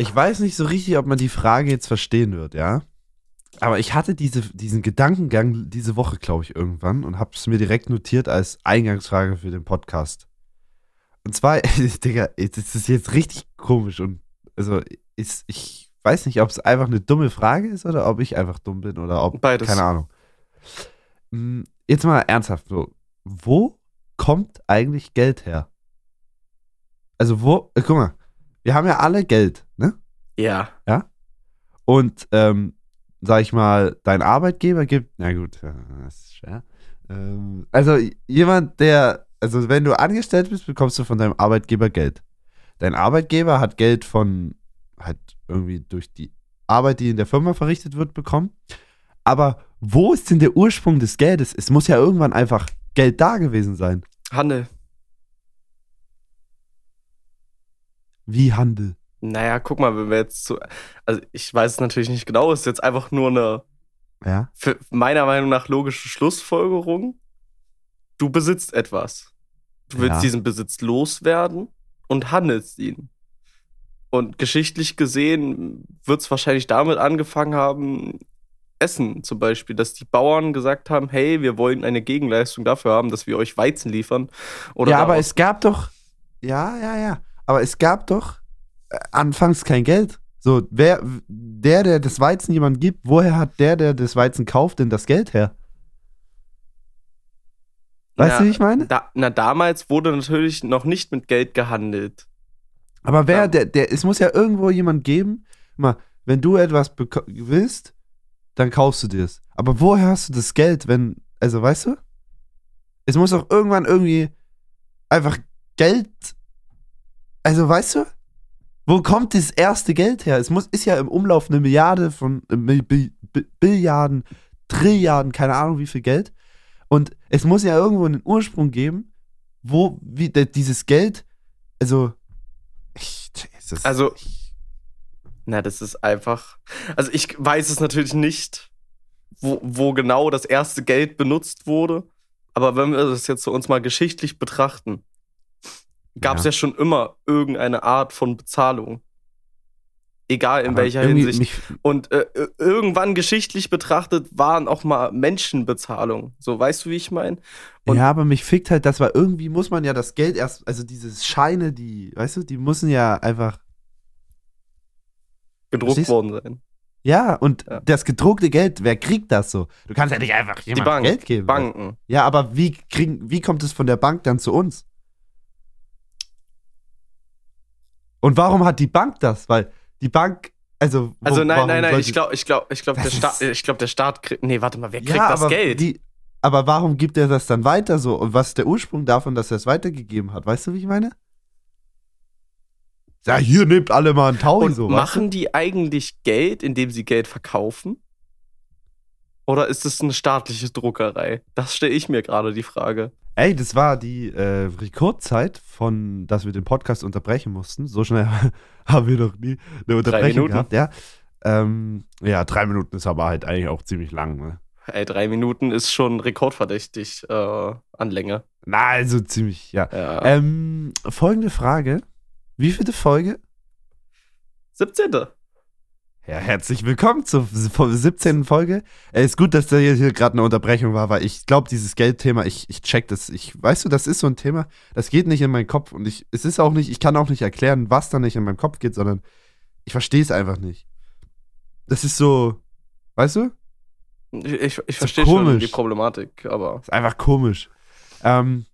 Ich weiß nicht so richtig, ob man die Frage jetzt verstehen wird, ja? Aber ich hatte diese, diesen Gedankengang diese Woche, glaube ich, irgendwann und habe es mir direkt notiert als Eingangsfrage für den Podcast. Und zwar, Digga, das ist jetzt richtig komisch und also ist, ich weiß nicht, ob es einfach eine dumme Frage ist oder ob ich einfach dumm bin oder ob, Beides. keine Ahnung. Hm, Jetzt mal ernsthaft, so, wo kommt eigentlich Geld her? Also wo, äh, guck mal, wir haben ja alle Geld, ne? Ja. Und, ähm, sag ich mal, dein Arbeitgeber gibt, na gut, das ist schwer. Ähm, also jemand, der, also wenn du angestellt bist, bekommst du von deinem Arbeitgeber Geld. Dein Arbeitgeber hat Geld von, halt irgendwie durch die Arbeit, die in der Firma verrichtet wird, bekommen. Aber wo ist denn der Ursprung des Geldes? Es muss ja irgendwann einfach Geld da gewesen sein. Handel. Wie Handel. Naja, guck mal, wenn wir jetzt so. Also, ich weiß es natürlich nicht genau, ist jetzt einfach nur eine Ja. für meiner Meinung nach logische Schlussfolgerung. Du besitzt etwas. Du willst Ja. diesen Besitz loswerden und handelst ihn. Und geschichtlich gesehen wird es wahrscheinlich damit angefangen haben, Essen zum Beispiel, dass die Bauern gesagt haben, hey, wir wollen eine Gegenleistung dafür haben, dass wir euch Weizen liefern. Oder ja, aber es gab doch. Ja, ja, ja. Aber es gab doch äh, anfangs kein Geld. So, wer, der, der das Weizen jemand gibt, woher hat der, der das Weizen kauft, denn das Geld her? Weißt Na, du, wie ich meine? Da, na, damals wurde natürlich noch nicht mit Geld gehandelt. Aber wer, Ja. der, der, es muss ja irgendwo jemand geben. Mal, wenn du etwas willst, dann kaufst du dir es. Aber woher hast du das Geld, wenn, also weißt du? Es muss doch irgendwann irgendwie einfach Geld, also weißt du? Wo kommt das erste Geld her? Es muss, ist ja im Umlauf eine Milliarde von äh, Bi- Bi- Bi- Billiarden, Trilliarden, keine Ahnung wie viel Geld. Und es muss ja irgendwo einen Ursprung geben, wo wie, dieses Geld, also ich, Jesus, Also- ich, Na, das ist einfach. Also ich weiß es natürlich nicht, wo, wo genau das erste Geld benutzt wurde. Aber wenn wir das jetzt so uns mal geschichtlich betrachten, gab es Ja. ja. schon immer irgendeine Art von Bezahlung. Egal in aber welcher Hinsicht. Und äh, äh, irgendwann geschichtlich betrachtet waren auch mal Menschenbezahlung. So, weißt du, wie ich meine? Und- ja, aber mich fickt halt, das war irgendwie muss man ja das Geld erst, also diese Scheine, die, weißt du, die müssen ja einfach Gedruckt Verstehst worden sein. Ja, und Ja. das gedruckte Geld, wer kriegt das so? Du kannst ja nicht einfach Die jemandem Bank. Geld geben. Banken. Ja, aber wie, kriegen, wie kommt es von der Bank dann zu uns? Und warum hat die Bank das? Weil die Bank, also. wo- Also nein, warum nein, nein, sollte- ich glaube, ich glaube, ich glaube, der Staat, ich glaube, der Staat kriegt. Nee, warte mal, wer kriegt ja, das Geld? Die, aber warum gibt er das dann weiter so? Und was ist der Ursprung davon, dass er es weitergegeben hat? Weißt du, wie ich meine? Ja, hier nehmt alle mal einen Taui Und so. weißt machen die eigentlich Geld, indem sie Geld verkaufen? Oder ist es eine staatliche Druckerei? Das stelle ich mir gerade die Frage. Ey, das war die äh, Rekordzeit von, dass wir den Podcast unterbrechen mussten. So schnell haben wir noch nie eine Unterbrechung Minuten. gehabt, ja. Ähm, ja, drei Minuten ist aber halt eigentlich auch ziemlich lang, ne? Ey, drei Minuten ist schon rekordverdächtig äh, an Länge. Na, also ziemlich, ja. Ja. Ähm, folgende Frage. Wie viele Folge? 17. Ja, herzlich willkommen zur 17. Folge. Es ist gut, dass da hier, hier gerade eine Unterbrechung war, weil ich glaube, dieses Geldthema, ich, ich check das. Ich, weißt du, das ist so ein Thema, das geht nicht in meinen Kopf und ich, es ist auch nicht, ich kann auch nicht erklären, was da nicht in meinem Kopf geht, sondern ich verstehe es einfach nicht. Das ist so, weißt du? Ich, ich, verstehe schon die Problematik, aber Ist einfach komisch. Ähm,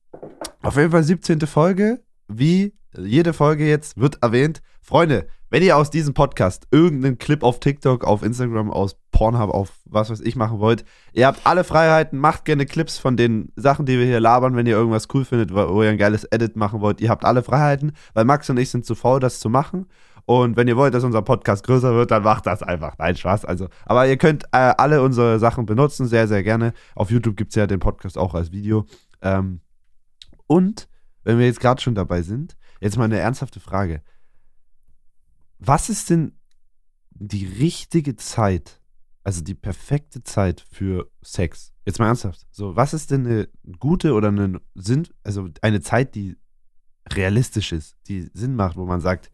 auf jeden Fall 17. Folge. Wie jede Folge jetzt wird erwähnt. Freunde, wenn ihr aus diesem Podcast irgendeinen Clip auf TikTok, auf Instagram, aus Pornhub, auf was weiß ich machen wollt, ihr habt alle Freiheiten, macht gerne Clips von den Sachen, die wir hier labern, wenn ihr irgendwas cool findet, wo ihr ein geiles Edit machen wollt. Ihr habt alle Freiheiten, weil Max und ich sind zu faul, das zu machen. Und wenn ihr wollt, dass unser Podcast größer wird, dann macht das einfach. Nein, Spaß. Also, aber ihr könnt äh, alle unsere Sachen benutzen, sehr, sehr gerne. Auf YouTube gibt es ja den Podcast auch als Video. Ähm, und, wenn wir jetzt gerade schon dabei sind, jetzt mal eine ernsthafte Frage. Was ist denn die richtige Zeit, also die perfekte Zeit für Sex? Jetzt mal ernsthaft. So, was ist denn eine gute oder eine Sinn, also eine Zeit, die realistisch ist, die Sinn macht, wo man sagt,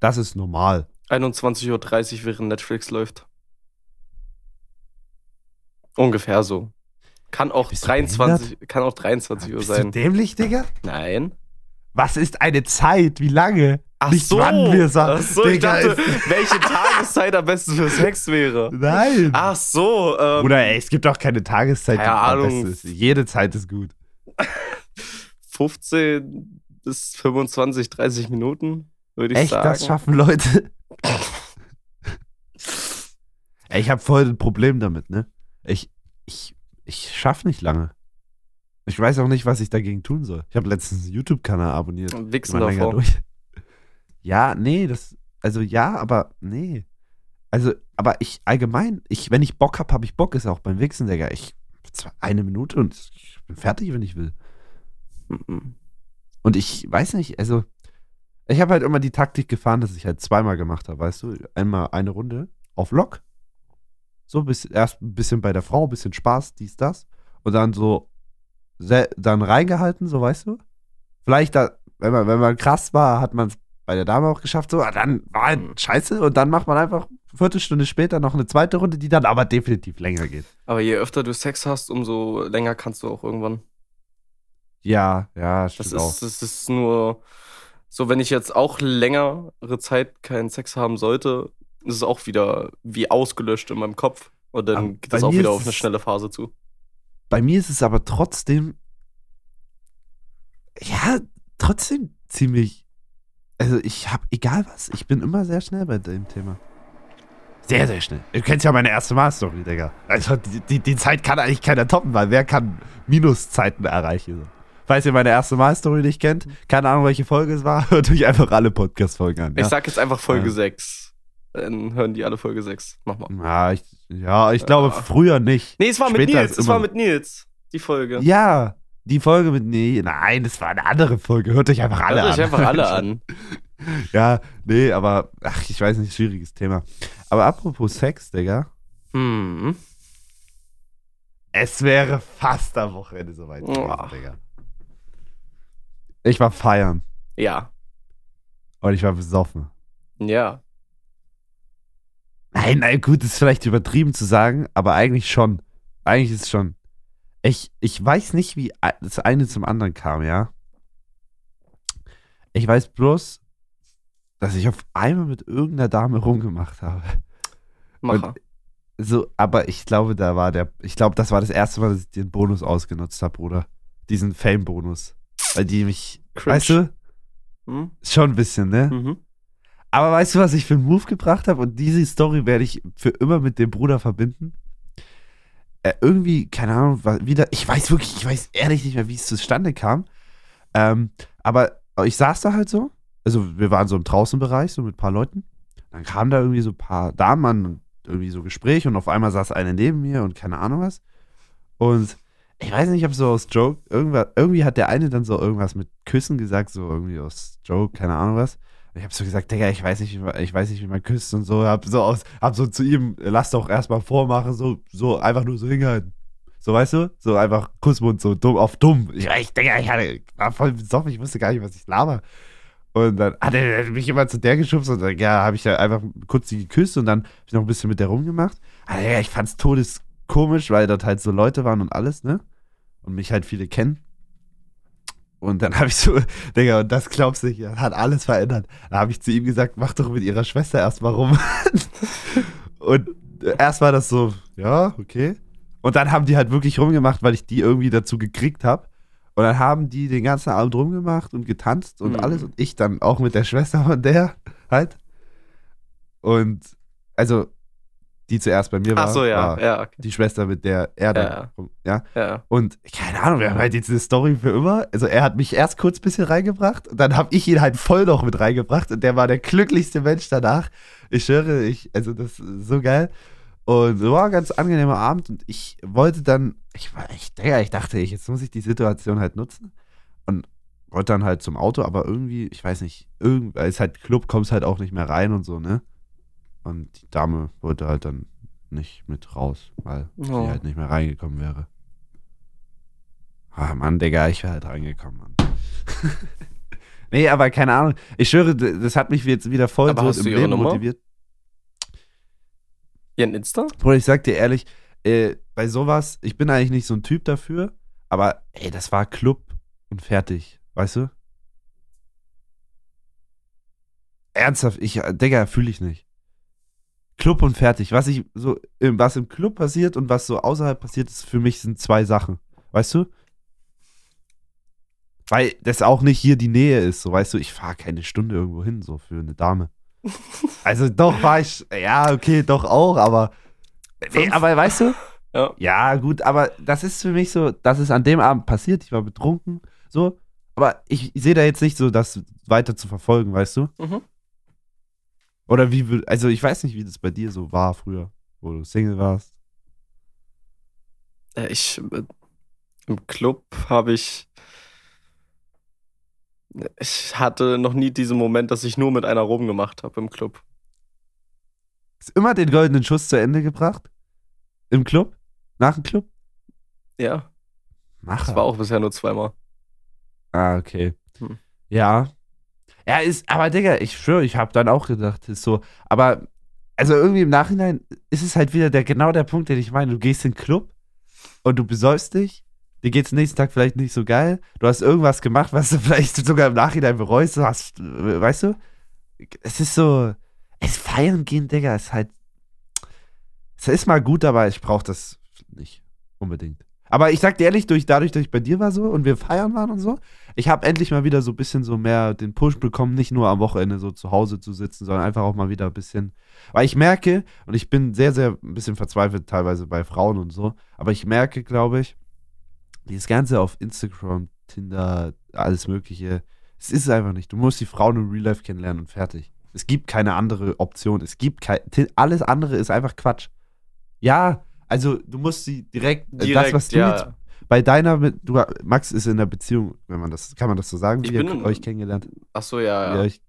das ist normal. 21.30 Uhr, während Netflix läuft. Ungefähr so. Kann auch Bist du 23, kann auch 23 Uhr Bist du sein. dämlich, Digga? Nein. Was ist eine Zeit? Wie lange? Ach Nicht so. wann wir sagen. Ach so, ich Digga, dachte, ist- welche Tageszeit am besten für Sex wäre. Nein. Ach so. Ähm, Bruder, ey, es gibt auch keine Tageszeit, die Keine am Ahnung. besten ist. Jede Zeit ist gut. 15 bis 25, 30 Minuten, würde ich Echt, sagen. das schaffen Leute? ey, ich habe voll ein Problem damit, ne? Ich, ich, ich schaff nicht lange. Ich weiß auch nicht, was ich dagegen tun soll. Ich habe letztens einen YouTube-Kanal abonniert. Wichsen davor. durch. Ja, nee, das, also ja, aber nee. Also, aber ich allgemein, ich, wenn ich Bock hab, hab ich Bock, ist auch beim Wichsen, Digga. Ich, zwar eine Minute und ich bin fertig, wenn ich will. Und ich weiß nicht, also, ich habe halt immer die Taktik gefahren, dass ich halt zweimal gemacht habe, weißt du? Einmal eine Runde auf Lock. So, bis, erst ein bisschen bei der Frau, ein bisschen Spaß, dies, das. Und dann so, dann reingehalten, so, weißt du? Vielleicht, da, wenn man, wenn man krass war, hat man es bei der Dame auch geschafft, so, ah, dann war halt Mhm. scheiße. Und dann macht man einfach eine Viertelstunde später noch eine zweite Runde, die dann aber definitiv länger geht. Aber je öfter du Sex hast, umso länger kannst du auch irgendwann. Ja, ja, Das auch. ist, das ist nur so, wenn ich jetzt auch längere Zeit keinen Sex haben sollte, ist es auch wieder wie ausgelöscht in meinem Kopf. Und dann Aber geht das auch wieder auf eine schnelle Phase zu. Bei mir ist es aber trotzdem, ja, trotzdem ziemlich, also ich habe, egal was, ich bin immer sehr schnell bei dem Thema. Sehr, sehr schnell. Du kennst ja meine erste Mal-Story, Digga. Also die, die, die Zeit kann eigentlich keiner toppen, weil wer kann Minuszeiten erreichen? Falls ihr meine erste Mal-Story nicht kennt, keine Ahnung, welche Folge es war, hört euch einfach alle Podcast-Folgen an. Ich Ja? sag jetzt einfach Folge Ja. 6. Dann hören die alle Folge 6. Mach mal. Ja, ich, ja, ich glaube Ja. früher nicht. Nee, es war mit Später Nils. ist Es war mit Nils. Die Folge. Ja, die Folge mit, nee, nein, das war eine andere Folge. Hört euch einfach alle Hört an. euch einfach alle an. Ja, nee, aber, ach, ich weiß nicht, schwieriges Thema. Aber apropos Sex, Digga, Hm. es wäre fast am Wochenende soweit gewesen, Oh. Digga. Ich war feiern Ja. und ich war besoffen. Ja. Nein, nein, gut, ist vielleicht übertrieben zu sagen, aber eigentlich schon. Eigentlich ist es schon. Ich, ich weiß nicht, wie das eine zum anderen kam, ja. Ich weiß bloß, dass ich auf einmal mit irgendeiner Dame rumgemacht habe. Macher. So, aber ich glaube, da war der, ich glaube, das war das erste Mal, dass ich den Bonus ausgenutzt habe, Bruder. Diesen Fame-Bonus. Weil die mich, Cringe. weißt du, Hm? schon ein bisschen, ne? Mhm. Aber weißt du, was ich für einen Move gebracht habe? Und diese Story werde ich für immer mit dem Bruder verbinden. Äh, irgendwie, keine Ahnung, wieder, ich weiß wirklich, ich weiß ehrlich nicht mehr, wie es zustande kam. Ähm, aber ich saß da halt so, also wir waren so im Draußenbereich, so mit ein paar Leuten. Dann kamen da irgendwie so ein paar Damen an und irgendwie so Gespräch und auf einmal saß eine neben mir und keine Ahnung was. Und ich weiß nicht, ob so aus Joke, irgendwas, irgendwie hat der eine dann so irgendwas mit Küssen gesagt, so irgendwie aus Joke, keine Ahnung was. Ich habe so gesagt, Digga, ich weiß nicht, wie man, ich weiß nicht, wie man küsst und so. Hab so aus, hab so zu ihm, lass doch erstmal vormachen, so, so einfach nur so hingehalten. So, weißt du? So einfach Kussmund, so dumm auf dumm. Ich, ich Digga, ich hatte, war voll besoffen, ich wusste gar nicht, was ich laber. Und dann hat er mich immer zu der geschubst und dann, ja, habe ich da einfach kurz die geküsst und dann hab ich noch ein bisschen mit der rumgemacht. Aber ja, ich fand's todeskomisch, weil dort halt so Leute waren und alles, ne? Und mich halt viele kennen. Und dann habe ich so, Digga, und das glaubst du nicht, das hat alles verändert. Da habe ich zu ihm gesagt, mach doch mit ihrer Schwester erstmal rum. und erst war das so, ja, okay. Und dann haben die halt wirklich rumgemacht, weil ich die irgendwie dazu gekriegt habe. Und dann haben die den ganzen Abend rumgemacht und getanzt und Mhm. alles. Und ich dann auch mit der Schwester von der halt. Und also, die zuerst bei mir war, Ach so, ja. war Ja, okay. die Schwester, mit der er dann, Ja. ja. Ja. Und keine Ahnung, wir haben halt jetzt eine Story für immer. Also er hat mich erst kurz ein bisschen reingebracht und dann habe ich ihn halt voll noch mit reingebracht und der war der glücklichste Mensch danach. Ich schwöre, ich, also das ist so geil. Und so war ein ganz angenehmer Abend und ich wollte dann, ich war echt, Digga, ich dachte, ich, jetzt muss ich die Situation halt nutzen und wollte dann halt zum Auto, aber irgendwie, ich weiß nicht, irgendwie, ist halt Club, kommst halt auch nicht mehr rein und so, ne? Und die Dame wollte halt dann nicht mit raus, weil sie Oh. halt nicht mehr reingekommen wäre. Ah, Mann, Digga, ich wäre halt reingekommen, Mann. nee, aber keine Ahnung. Ich schwöre, das hat mich jetzt wieder voll Aber so hast im Leben motiviert. Ihren Insta? Bruder, ich sag dir ehrlich, äh, bei sowas, ich bin eigentlich nicht so ein Typ dafür, aber ey, das war Club und fertig, weißt du? Ernsthaft, ich, äh, Digga, fühle ich nicht. Club und fertig. Was ich so, im- was im Club passiert und was so außerhalb passiert, ist für mich sind zwei Sachen. Weißt du? Weil das auch nicht hier die Nähe ist, so weißt du, ich fahre keine Stunde irgendwo hin, so für eine Dame. Also doch war ich, ja, okay, doch auch, aber. Nee, aber weißt du? Ja. Ja, gut, aber das ist für mich so, das ist an dem Abend passiert, ich war betrunken, so. Aber ich sehe da jetzt nicht so, das weiter zu verfolgen, weißt du? Mhm. Oder wie, also ich weiß nicht, wie das bei dir so war früher, wo du Single warst. Äh, Ich, äh, im Club habe ich, ich hatte noch nie diesen Moment, dass ich nur mit einer rumgemacht habe im Club. Ist immer den goldenen Schuss zu Ende gebracht? Im Club? Nach dem Club? Ja, Mach das war auch bisher nur zweimal. Ah, okay. Hm. Ja. Ja, ist, aber Digga, ich schwöre, ich habe dann auch gedacht, ist so, aber, also irgendwie im Nachhinein ist es halt wieder der, genau der Punkt, den ich meine. Du gehst in den Club und du besäufst dich, dir geht's nächsten Tag vielleicht nicht so geil, du hast irgendwas gemacht, was du vielleicht sogar im Nachhinein bereust, hast, weißt du? Es ist so, es feiern gehen, Digga, ist halt, es ist mal gut, aber ich brauche das nicht unbedingt. Aber ich sag dir ehrlich, durch, dadurch, dass ich bei dir war so und wir feiern waren und so, ich habe endlich mal wieder so ein bisschen so mehr den Push bekommen, nicht nur am Wochenende so zu Hause zu sitzen, sondern einfach auch mal wieder ein bisschen. Weil ich merke, und ich bin sehr, sehr ein bisschen verzweifelt teilweise bei Frauen und so, aber ich merke, glaube ich, dieses Ganze auf Instagram, Tinder, alles Mögliche, es ist einfach nicht. Du musst die Frauen im Real Life kennenlernen und fertig. Es gibt keine andere Option. Es gibt kein. Alles andere ist einfach Quatsch. Ja, also du musst sie direkt. äh, Direkt, das, was du ja. jetzt bei deiner, mit, du, Max ist in der Beziehung, wenn man das, kann man das so sagen, Ich wie ihr bin in- euch kennengelernt? Ach so, ja, ja. euch,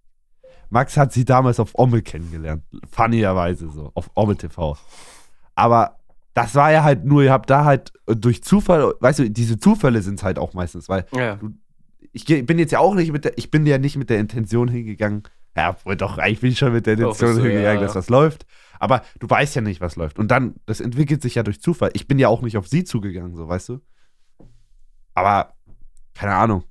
Max hat sie damals auf Ommel kennengelernt. Funnierweise so, auf Ommel TV. Aber das war ja halt nur, ihr habt da halt durch Zufall, weißt du, diese Zufälle sind es halt auch meistens, weil ja. ich geh- bin jetzt ja auch nicht mit der, ich bin ja nicht mit der Intention hingegangen, ja, wohl doch, eigentlich bin ich schon mit der Intention du, hingegangen, ja. dass was läuft. Aber du weißt ja nicht, was läuft. Und dann, das entwickelt sich ja durch Zufall. Ich bin ja auch nicht auf sie zugegangen, so, weißt du? Aber, keine Ahnung.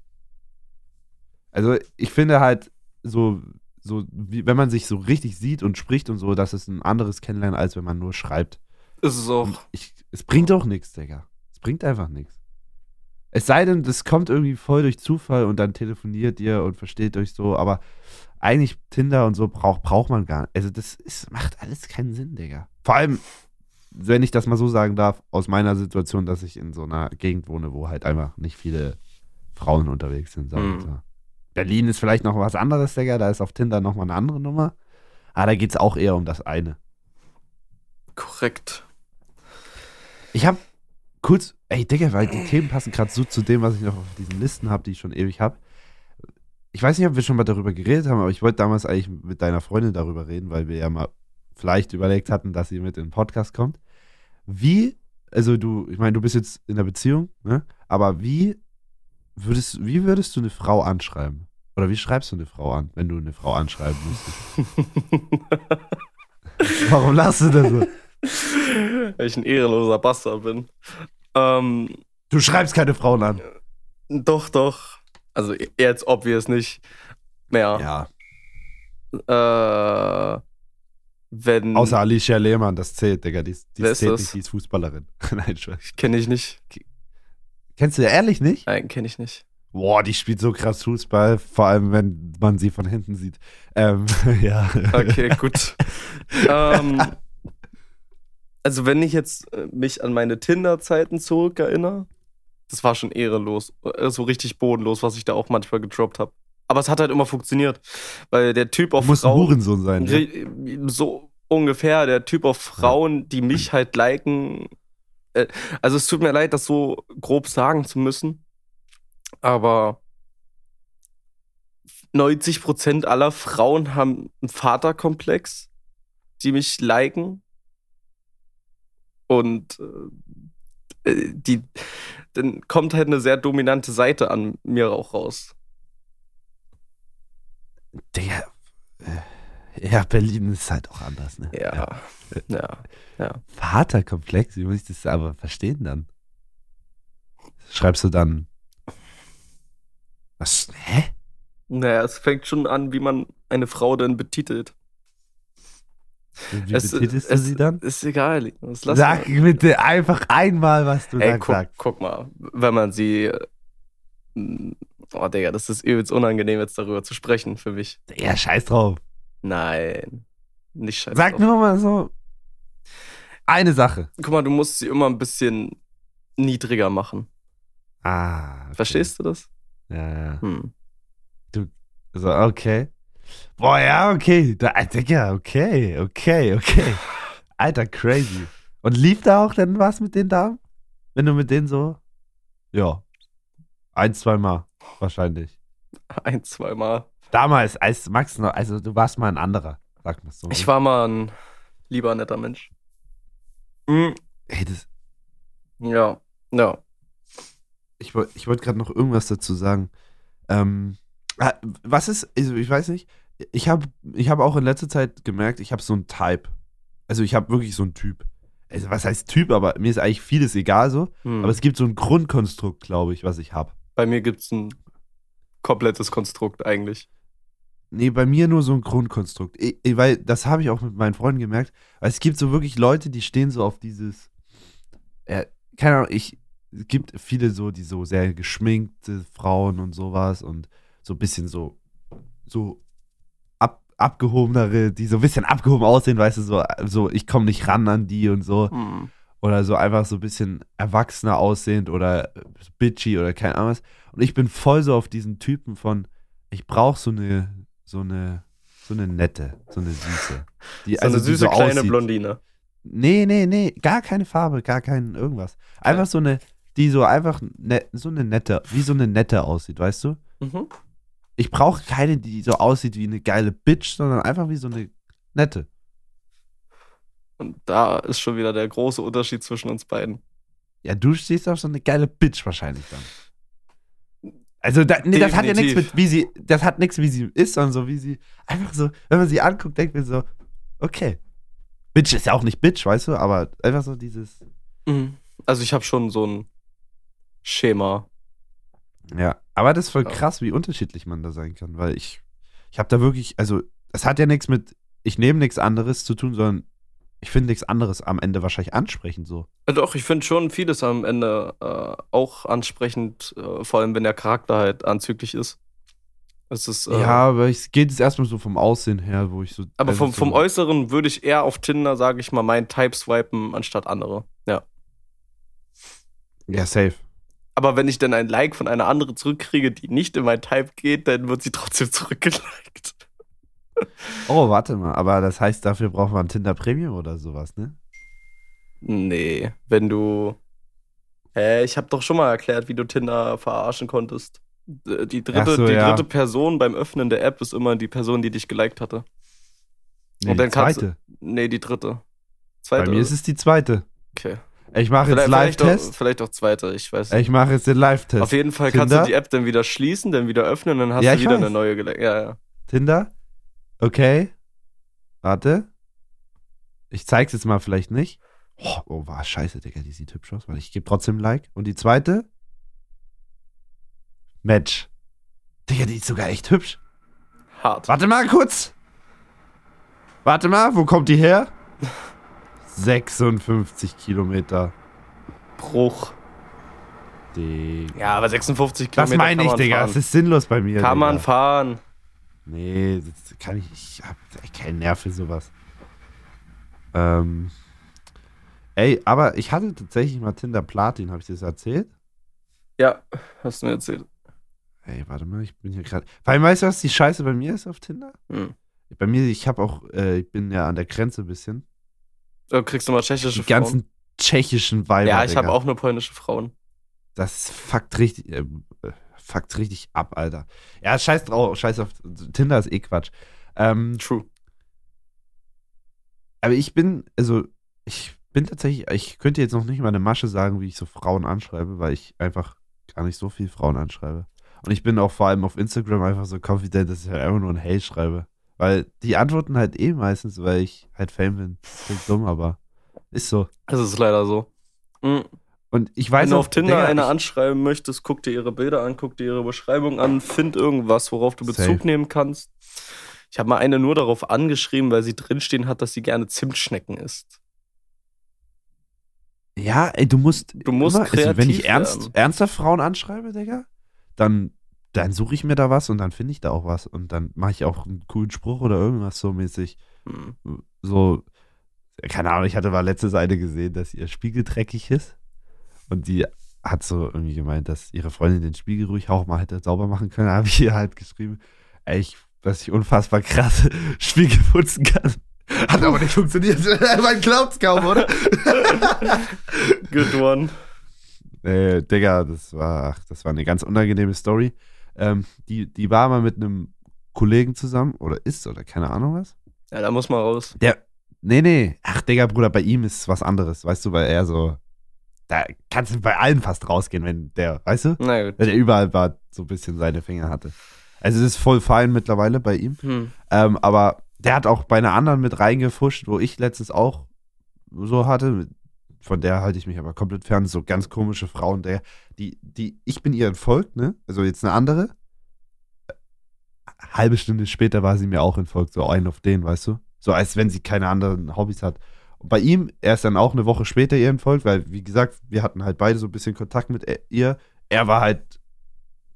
Also, ich finde halt, so, so, wie, wenn man sich so richtig sieht und spricht und so, das ist ein anderes Kennenlernen, als wenn man nur schreibt. Ist es auch. Ich, es bringt doch nichts, Digga. Es bringt einfach nichts. Es sei denn, das kommt irgendwie voll durch Zufall und dann telefoniert ihr und versteht euch so, aber eigentlich Tinder und so braucht braucht man gar nicht. Also das ist, macht alles keinen Sinn, Digga. Vor allem, wenn ich das mal so sagen darf, aus meiner Situation, dass ich in so einer Gegend wohne, wo halt einfach nicht viele Frauen unterwegs sind, Mhm. Berlin ist vielleicht noch was anderes, Digga, da ist auf Tinder nochmal eine andere Nummer. Aber da geht es auch eher um das eine. Korrekt. Ich habe kurz, ey Digga, weil die Themen passen gerade so zu dem, was ich noch auf diesen Listen habe, die ich schon ewig habe. Ich weiß nicht, ob wir schon mal darüber geredet haben, aber ich wollte damals eigentlich mit deiner Freundin darüber reden, weil wir ja mal vielleicht überlegt hatten, dass sie mit in den Podcast kommt. Wie, also du, ich meine, du bist jetzt in der Beziehung, ne? Aber wie würdest, wie würdest du eine Frau anschreiben? Oder wie schreibst du eine Frau an, wenn du eine Frau anschreiben müsstest? Warum lachst du da so? Weil ich ein ehrenloser Bastard bin. Ähm, Du schreibst keine Frauen an. doch, doch. Also jetzt obvious nicht mehr. Ja. Äh, wenn. Außer Alicia Lehmann, das zählt, Digga. Die, die ist zählt das? nicht, die ist Fußballerin. Nein, Spaß. Kenne ich nicht. Kennst du ehrlich nicht? Nein, kenne ich nicht. Boah, die spielt so krass Fußball, vor allem wenn man sie von hinten sieht. Ähm, ja. Okay, gut. ähm, also wenn ich jetzt äh, mich an meine Tinder-Zeiten zurückerinnere, das war schon ehrenlos. Äh, So richtig bodenlos, was ich da auch manchmal gedroppt habe. Aber es hat halt immer funktioniert. Weil der Typ auf Du musst ein Frauen. Hurensohn sein. Ne? So ungefähr, der Typ auf Frauen, die mich halt liken. Äh, Also es tut mir leid, das so grob sagen zu müssen. Aber 90% aller Frauen haben einen Vaterkomplex, die mich liken. Und äh, die, dann kommt halt eine sehr dominante Seite an mir auch raus. Digga. äh, Ja, Berlin ist halt auch anders, ne? Ja. Ja. Ja. Vaterkomplex, wie muss ich das aber verstehen dann? Schreibst du dann. Was? Hä? Naja, es fängt schon an, wie man eine Frau denn betitelt. Wie Es- betitelst du es- sie dann? Ist egal. Sag mal. bitte einfach einmal, was du Ey, dann guck, sagst. guck mal, wenn man sie. äh, Oh, Digga, das ist übelst unangenehm, jetzt darüber zu sprechen für mich. Ja, scheiß drauf. Nein. Nicht scheiße. Sag nur mal so. Eine Sache. Guck mal, du musst sie immer ein bisschen niedriger machen. Ah. okay. Verstehst du das? Ja, ja. Hm. So, okay. Boah, ja, okay. Da, äh, Digga, okay, okay, okay. Alter, crazy. Und lief da auch denn was mit den Damen? Wenn du mit denen so. Ja. Ein, zwei Mal. Wahrscheinlich. Ein, zweimal. Damals, als Max noch, also du warst mal ein anderer, sagt man so. Ich war mal ein lieber netter Mensch. Hm, Ey, das, Ja, ja. ich wollte ich wollt gerade noch irgendwas dazu sagen. Ähm, ah, was ist, also ich weiß nicht, ich habe ich hab auch in letzter Zeit gemerkt, ich habe so einen Type. Also ich habe wirklich so einen Typ. Also was heißt Typ, aber mir ist eigentlich vieles egal so. Hm. Aber es gibt so ein Grundkonstrukt, glaube ich, was ich habe. Bei mir gibt es ein komplettes Konstrukt eigentlich. Nee, bei mir nur so ein Grundkonstrukt. Ich, ich, weil das habe ich auch mit meinen Freunden gemerkt. Weil es gibt so wirklich Leute, die stehen so auf dieses. Äh, keine Ahnung, ich. Es gibt viele so, die so sehr geschminkte Frauen und sowas und so ein bisschen so. So abgehobenere, die so ein bisschen abgehoben aussehen, weißt du, so, so ich komme nicht ran an die und so. Hm. Oder so einfach so ein bisschen erwachsener aussehend oder bitchy oder keine Ahnung was. Und ich bin voll so auf diesen Typen von, ich brauche so eine, so eine, so eine nette, so eine süße. Die, So eine die süße kleine aussieht. Blondine. Nee, nee, nee, gar keine Farbe, gar kein irgendwas. Einfach so eine, die so einfach ne, so eine nette, wie so eine nette aussieht, weißt du? Mhm. Ich brauche keine, die so aussieht wie eine geile Bitch, sondern einfach wie so eine nette. Und da ist schon wieder der große Unterschied zwischen uns beiden. Ja, du stehst auf so eine geile Bitch wahrscheinlich dann. Also, da, nee, das hat ja nichts mit, wie sie, das hat nichts, wie sie ist, sondern so, wie sie, einfach so, wenn man sie anguckt, denkt man so, okay. Bitch ist ja auch nicht Bitch, weißt du, aber einfach so dieses, Mhm. Also ich habe schon so ein Schema. Ja. Aber das ist voll krass, wie unterschiedlich man da sein kann, weil ich, ich habe da wirklich, also, das hat ja nichts mit, ich nehme nichts anderes zu tun, sondern ich finde nichts anderes am Ende wahrscheinlich ansprechend so. Doch, ich finde schon vieles am Ende äh, auch ansprechend, äh, vor allem wenn der Charakter halt anzüglich ist. Es ist, äh, ja, aber es geht jetzt erstmal so vom Aussehen her, wo ich so. aber also vom, so, vom Äußeren würde ich eher auf Tinder, sage ich mal, meinen Type swipen anstatt andere. Ja. Ja, safe. Aber wenn ich dann ein Like von einer anderen zurückkriege, die nicht in mein Type geht, dann wird sie trotzdem zurückgeliked. Oh, warte mal, aber das heißt, dafür braucht man Tinder Premium oder sowas, ne? Nee, wenn du. Hä, ich habe doch schon mal erklärt, wie du Tinder verarschen konntest. Die dritte, so, die ja. dritte Person beim Öffnen der App ist immer die Person, die dich geliked hatte. Nee, Und dann die kannst zweite. Nee, die dritte. Bei Zweite. mir ist es die zweite. okay. Ich mache jetzt Vielleicht, vielleicht, auch, Live-Test. vielleicht auch zweite, ich weiß nicht. Ich mache jetzt den Live-Test. Auf jeden Fall kannst du Tinder? die App dann wieder schließen, dann wieder öffnen, dann hast Ja, du wieder weiß. eine neue geliked. Ja, ja. Tinder. Okay. Warte. Ich zeig's jetzt mal vielleicht nicht. Oh, oh war scheiße, Digga, die sieht hübsch aus, weil ich gebe trotzdem ein Like. Und die zweite? Match. Digga, die ist sogar echt hübsch. Hart. Warte mal kurz. Warte mal, wo kommt die her? 56 Kilometer. Bruch. Digga. Ja, aber 56 Das Kilometer meine kann ich, man Digga. fahren. Das ist sinnlos bei mir. kann man Digga. fahren. Nee, das kann ich. Ich hab keinen Nerv für sowas. Ähm. Ey, aber ich hatte tatsächlich mal Tinder Platin, habe ich dir das erzählt? Ja, hast du mir erzählt. Ey, warte mal, ich bin hier gerade. Vor allem, weißt du, was die Scheiße bei mir ist auf Tinder? Hm. Bei mir, ich habe auch, äh, ich bin ja an der Grenze ein bisschen. Da kriegst du mal tschechische Die ganzen tschechischen Weiber. Frauen. Ja, ich habe auch nur polnische Frauen. Das fuckt richtig, äh, fuckt richtig ab, Alter. Ja, scheiß drauf, scheiß auf. Tinder ist eh Quatsch. Ähm, True. aber ich bin, also, ich bin tatsächlich, ich könnte jetzt noch nicht mal eine Masche sagen, wie ich so Frauen anschreibe, weil ich einfach gar nicht so viel Frauen anschreibe. Und ich bin auch vor allem auf Instagram einfach so confident, dass ich halt einfach nur ein Hey schreibe. Weil die antworten halt eh meistens, weil ich halt Fame bin. Klingt dumm, aber ist so. Es ist leider so. Mhm. Und ich weiß Wenn du auf Tinder Digga, eine anschreiben möchtest, guck dir ihre Bilder an, guck dir ihre Beschreibung an, find irgendwas, worauf du Bezug Safe. nehmen kannst. Ich habe mal eine nur darauf angeschrieben, weil sie drinstehen hat, dass sie gerne Zimtschnecken isst. Ja, ey, du musst. Du musst immer, also, wenn ich kreativ ernst, ernsthaft Frauen anschreibe, Digga, dann, dann suche ich mir da was und dann finde ich da auch was. Und dann mache ich auch einen coolen Spruch oder irgendwas so mäßig. Hm. So, keine Ahnung, ich hatte mal letzte Seite gesehen, dass ihr Spiegel dreckig ist. Und die hat so irgendwie gemeint, dass ihre Freundin den Spiegel ruhig auch mal hätte sauber machen können. Da habe ich ihr halt geschrieben, ey, ich, dass ich unfassbar krass Spiegel putzen kann. Hat aber nicht funktioniert. Man glaubt's kaum, oder? Good one. Äh, Digga, das war, ach, das war eine ganz unangenehme Story. Ähm, die, die war mal mit einem Kollegen zusammen oder ist oder keine Ahnung was. Ja, da muss man raus. Der, nee, nee, ach Digga, Bruder, bei ihm ist was anderes, weißt du, weil er so, da kannst du bei allen fast rausgehen, wenn der, weißt du, Na gut. weil der überall war, so ein bisschen seine Finger hatte. Also es ist voll fein mittlerweile bei ihm, Hm. ähm, aber der hat auch bei einer anderen mit reingefuscht, wo ich letztens auch so hatte. Von der halte ich mich aber komplett fern. So ganz komische Frauen, der, die, die, ich bin ihr entfolgt, ne? Also jetzt eine andere. Halbe Stunde später war sie mir auch entfolgt, so ein auf den, weißt du? So als wenn sie keine anderen Hobbys hat. Und bei ihm, er ist dann auch eine Woche später ihr entfolgt, weil, wie gesagt, wir hatten halt beide so ein bisschen Kontakt mit er- ihr. Er war halt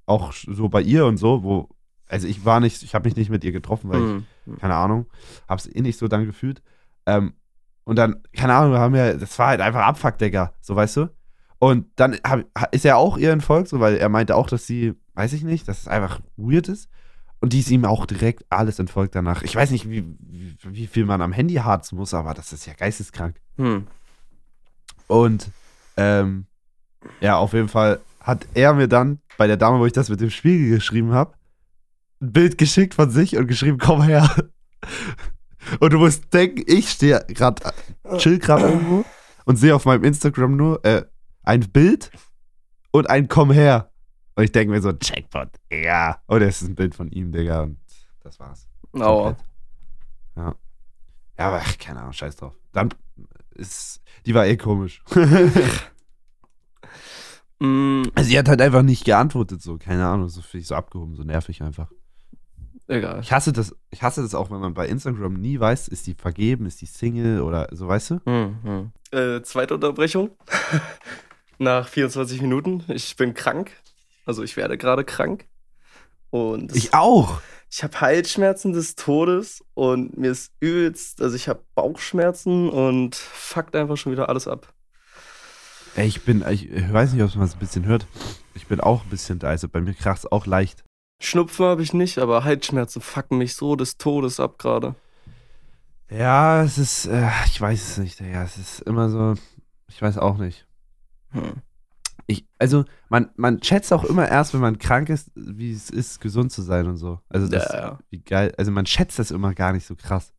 auch so bei ihr und so, wo, also ich war nicht, ich habe mich nicht mit ihr getroffen, weil ich Hm. keine Ahnung, hab's eh nicht so dann gefühlt. Ähm, und dann, keine Ahnung, wir haben ja, das war halt einfach Abfuck, Digga, so weißt du. Und dann hab, ha- ist er auch ihr entfolgt, so, weil er meinte auch, dass sie, weiß ich nicht, dass es einfach weird ist. Und die ist ihm auch direkt alles entfolgt danach. Ich weiß nicht, wie, wie, wie viel man am Handy harzen muss, aber das ist ja geisteskrank. Hm. Und ähm, ja, auf jeden Fall hat er mir dann bei der Dame, wo ich das mit dem Spiegel geschrieben habe, ein Bild geschickt von sich und geschrieben, komm her. Und du musst denken, ich stehe gerade, chill gerade irgendwo und sehe auf meinem Instagram nur äh, ein Bild und ein Komm her. Und ich denke mir so, Jackpot, ja. Und es ist ein Bild von ihm, Digga. Und das war's. Aua. Komplett. Ja. Ja, aber ach, keine Ahnung, scheiß drauf. Dann ist, die war eh komisch. Also sie hat halt einfach nicht geantwortet, so, keine Ahnung, so finde ich so abgehoben, so nervig einfach. Egal. Ich hasse das, ich hasse das auch, wenn man bei Instagram nie weiß, ist die vergeben, ist die Single oder so, weißt du? Hm, hm. Äh, zweite Unterbrechung. Nach 24 Minuten. Ich bin krank. Also ich werde gerade krank. Und es- Ich auch. ich habe Halsschmerzen des Todes und mir ist übelst, also ich habe Bauchschmerzen und fuckt einfach schon wieder alles ab. Ey, ich bin, ich, ich weiß nicht, ob man es ein bisschen hört. Ich bin auch ein bisschen da, also bei mir kracht auch leicht. Schnupfen habe ich nicht, aber Halsschmerzen fucken mich so des Todes ab gerade. Ja, es ist, äh, ich weiß es nicht, Digga, es ist immer so, ich weiß auch nicht. Hm. Ich, also, man, man schätzt auch immer erst, wenn man krank ist, wie es ist, gesund zu sein und so. Also, das, Ja, ja. wie geil, also man schätzt das immer gar nicht so krass.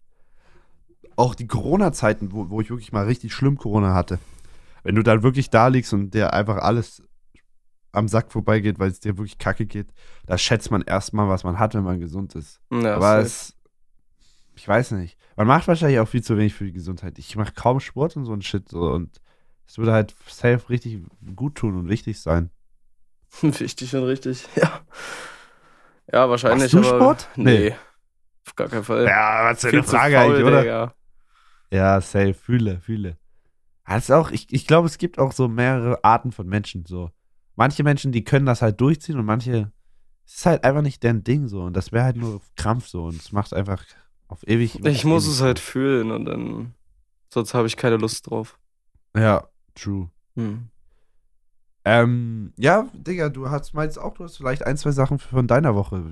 Auch die Corona-Zeiten, wo, wo ich wirklich mal richtig schlimm Corona hatte. Wenn du dann wirklich da liegst und dir einfach alles am Sack vorbeigeht, weil es dir wirklich kacke geht, da schätzt man erstmal, was man hat, wenn man gesund ist. Ja, Aber es, ich weiß nicht. Man macht wahrscheinlich auch viel zu wenig für die Gesundheit. Ich mache kaum Sport und so ein Shit so und es würde halt safe richtig gut tun und wichtig sein. Wichtig und richtig, ja. Ja, wahrscheinlich. Machst du aber, Sport? Nee. Nee. Auf gar keinen Fall. Ja, was für Viel zu faul, Digga. Ja, safe, fühle, fühle. Ist auch, ich, ich glaube, es gibt auch so mehrere Arten von Menschen. So. Manche Menschen, die können das halt durchziehen und manche, es ist halt einfach nicht deren Ding so. Und das wäre halt nur Krampf so. Und es macht einfach auf ewig. Ich muss ewig es halt fühlen und dann. Sonst habe ich keine Lust drauf. Ja, true. Hm. Ähm, ja, Digga, du hast meinst auch, du hast vielleicht ein, zwei Sachen von deiner Woche,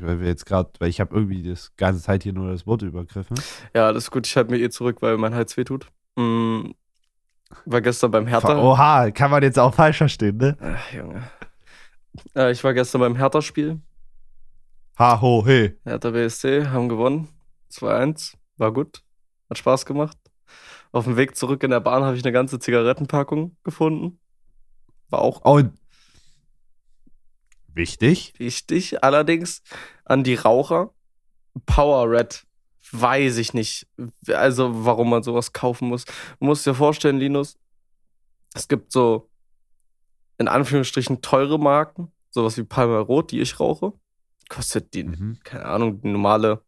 weil wir jetzt gerade, weil ich habe irgendwie das ganze Zeit hier nur das Wort übergriffen. Ja, alles gut. Ich halte mir eh zurück, weil mein Hals wehtut. Hm. War gestern beim Hertha. Oha, kann man jetzt auch falsch verstehen, ne? Ach, Junge. Äh, ich war gestern beim Hertha-Spiel. Ha, ho, he. Hertha BSC haben gewonnen. 2-1. War gut. Hat Spaß gemacht. Auf dem Weg zurück in der Bahn habe ich eine ganze Zigarettenpackung gefunden. War auch Oh, wichtig. wichtig. Allerdings an die Raucher. Power Red. Weiß ich nicht. Also, warum man sowas kaufen muss. Du musst dir vorstellen, Linus, es gibt so in Anführungsstrichen teure Marken, sowas wie Palmer Rot, die ich rauche. Kostet die, Mhm. keine Ahnung, die normale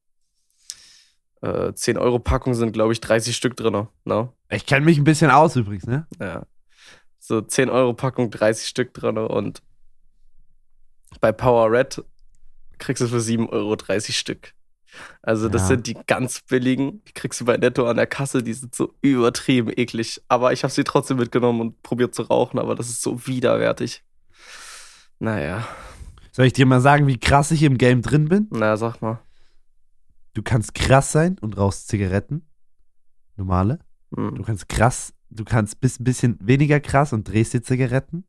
äh, 10-Euro-Packung sind, glaube ich, 30 Stück drin. Ne? Ich kenne mich ein bisschen aus übrigens, ne? Ja. So 10-Euro-Packung, 30 Stück drin. Und bei Power Red kriegst du für 7 Euro 30 Stück. Also, das Ja. sind die ganz billigen. Die kriegst du bei Netto an der Kasse. Die sind so übertrieben eklig. Aber ich habe sie trotzdem mitgenommen und probiert zu rauchen. Aber das ist so widerwärtig. Naja, Soll ich dir mal sagen, wie krass ich im Game drin bin? naja, sag mal. Du kannst krass sein und rauchst Zigaretten. Normale. Hm. Du kannst krass, du kannst bis ein bisschen weniger krass und drehst dir Zigaretten.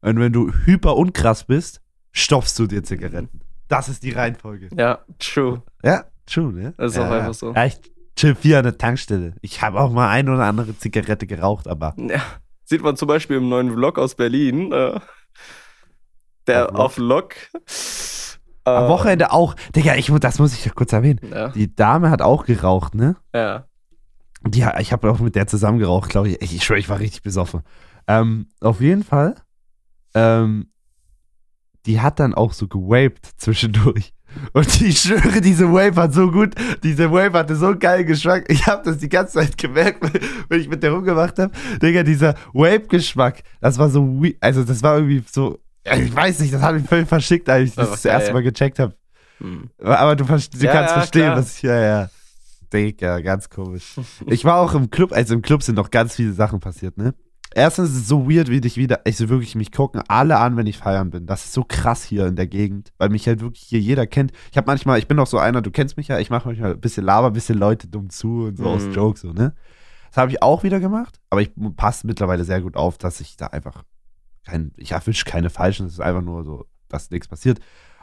Und wenn du hyper unkrass bist, stopfst du dir Zigaretten. Das ist die Reihenfolge. Ja, true. Ja, true, ne? Das ist ja, auch einfach so. Ja, ich chill viel an der Tankstelle. Ich habe auch mal eine oder andere Zigarette geraucht, aber Ja, sieht man zum Beispiel im neuen Vlog aus Berlin. Äh, der Auf Lok. Äh, am Wochenende auch. Digga, ich, das muss ich ja kurz erwähnen. Ja, Die Dame hat auch geraucht, ne? ja. Die, ich habe auch mit der zusammen geraucht, glaube ich. Ich, ich schwöre, ich war richtig besoffen. Ähm, auf jeden Fall. Ähm, die hat dann auch so gewaped zwischendurch. Und ich schwöre, diese Wave hat so gut, diese Wave hatte so geilen Geschmack. Ich habe das die ganze Zeit gemerkt, wenn ich mit der rumgemacht habe. Digga, dieser Wave-Geschmack, das war so, also das war irgendwie so, ich weiß nicht, das hat mich völlig verschickt, als ich das, das erste geil. Mal gecheckt habe. Hm. Aber du, du Ja, kannst ja, verstehen, klar. was ich, ja, ja. Digga, ganz komisch. Ich war auch im Club, also im Club sind noch ganz viele Sachen passiert, ne? Erstens ist es so weird, wie dich wieder, ich so wirklich, mich gucken alle an, wenn ich feiern bin. Das ist so krass hier in der Gegend, weil mich halt wirklich hier jeder kennt. Ich habe manchmal, ich bin doch so einer, du kennst mich ja, ich mache manchmal ein bisschen Laber, ein bisschen Leute dumm zu und so aus Mhm. Jokes, so, ne? Das habe ich auch wieder gemacht, aber ich passe mittlerweile sehr gut auf, dass ich da einfach kein, ich erwische keine Falschen, es ist einfach nur so, dass nichts passiert.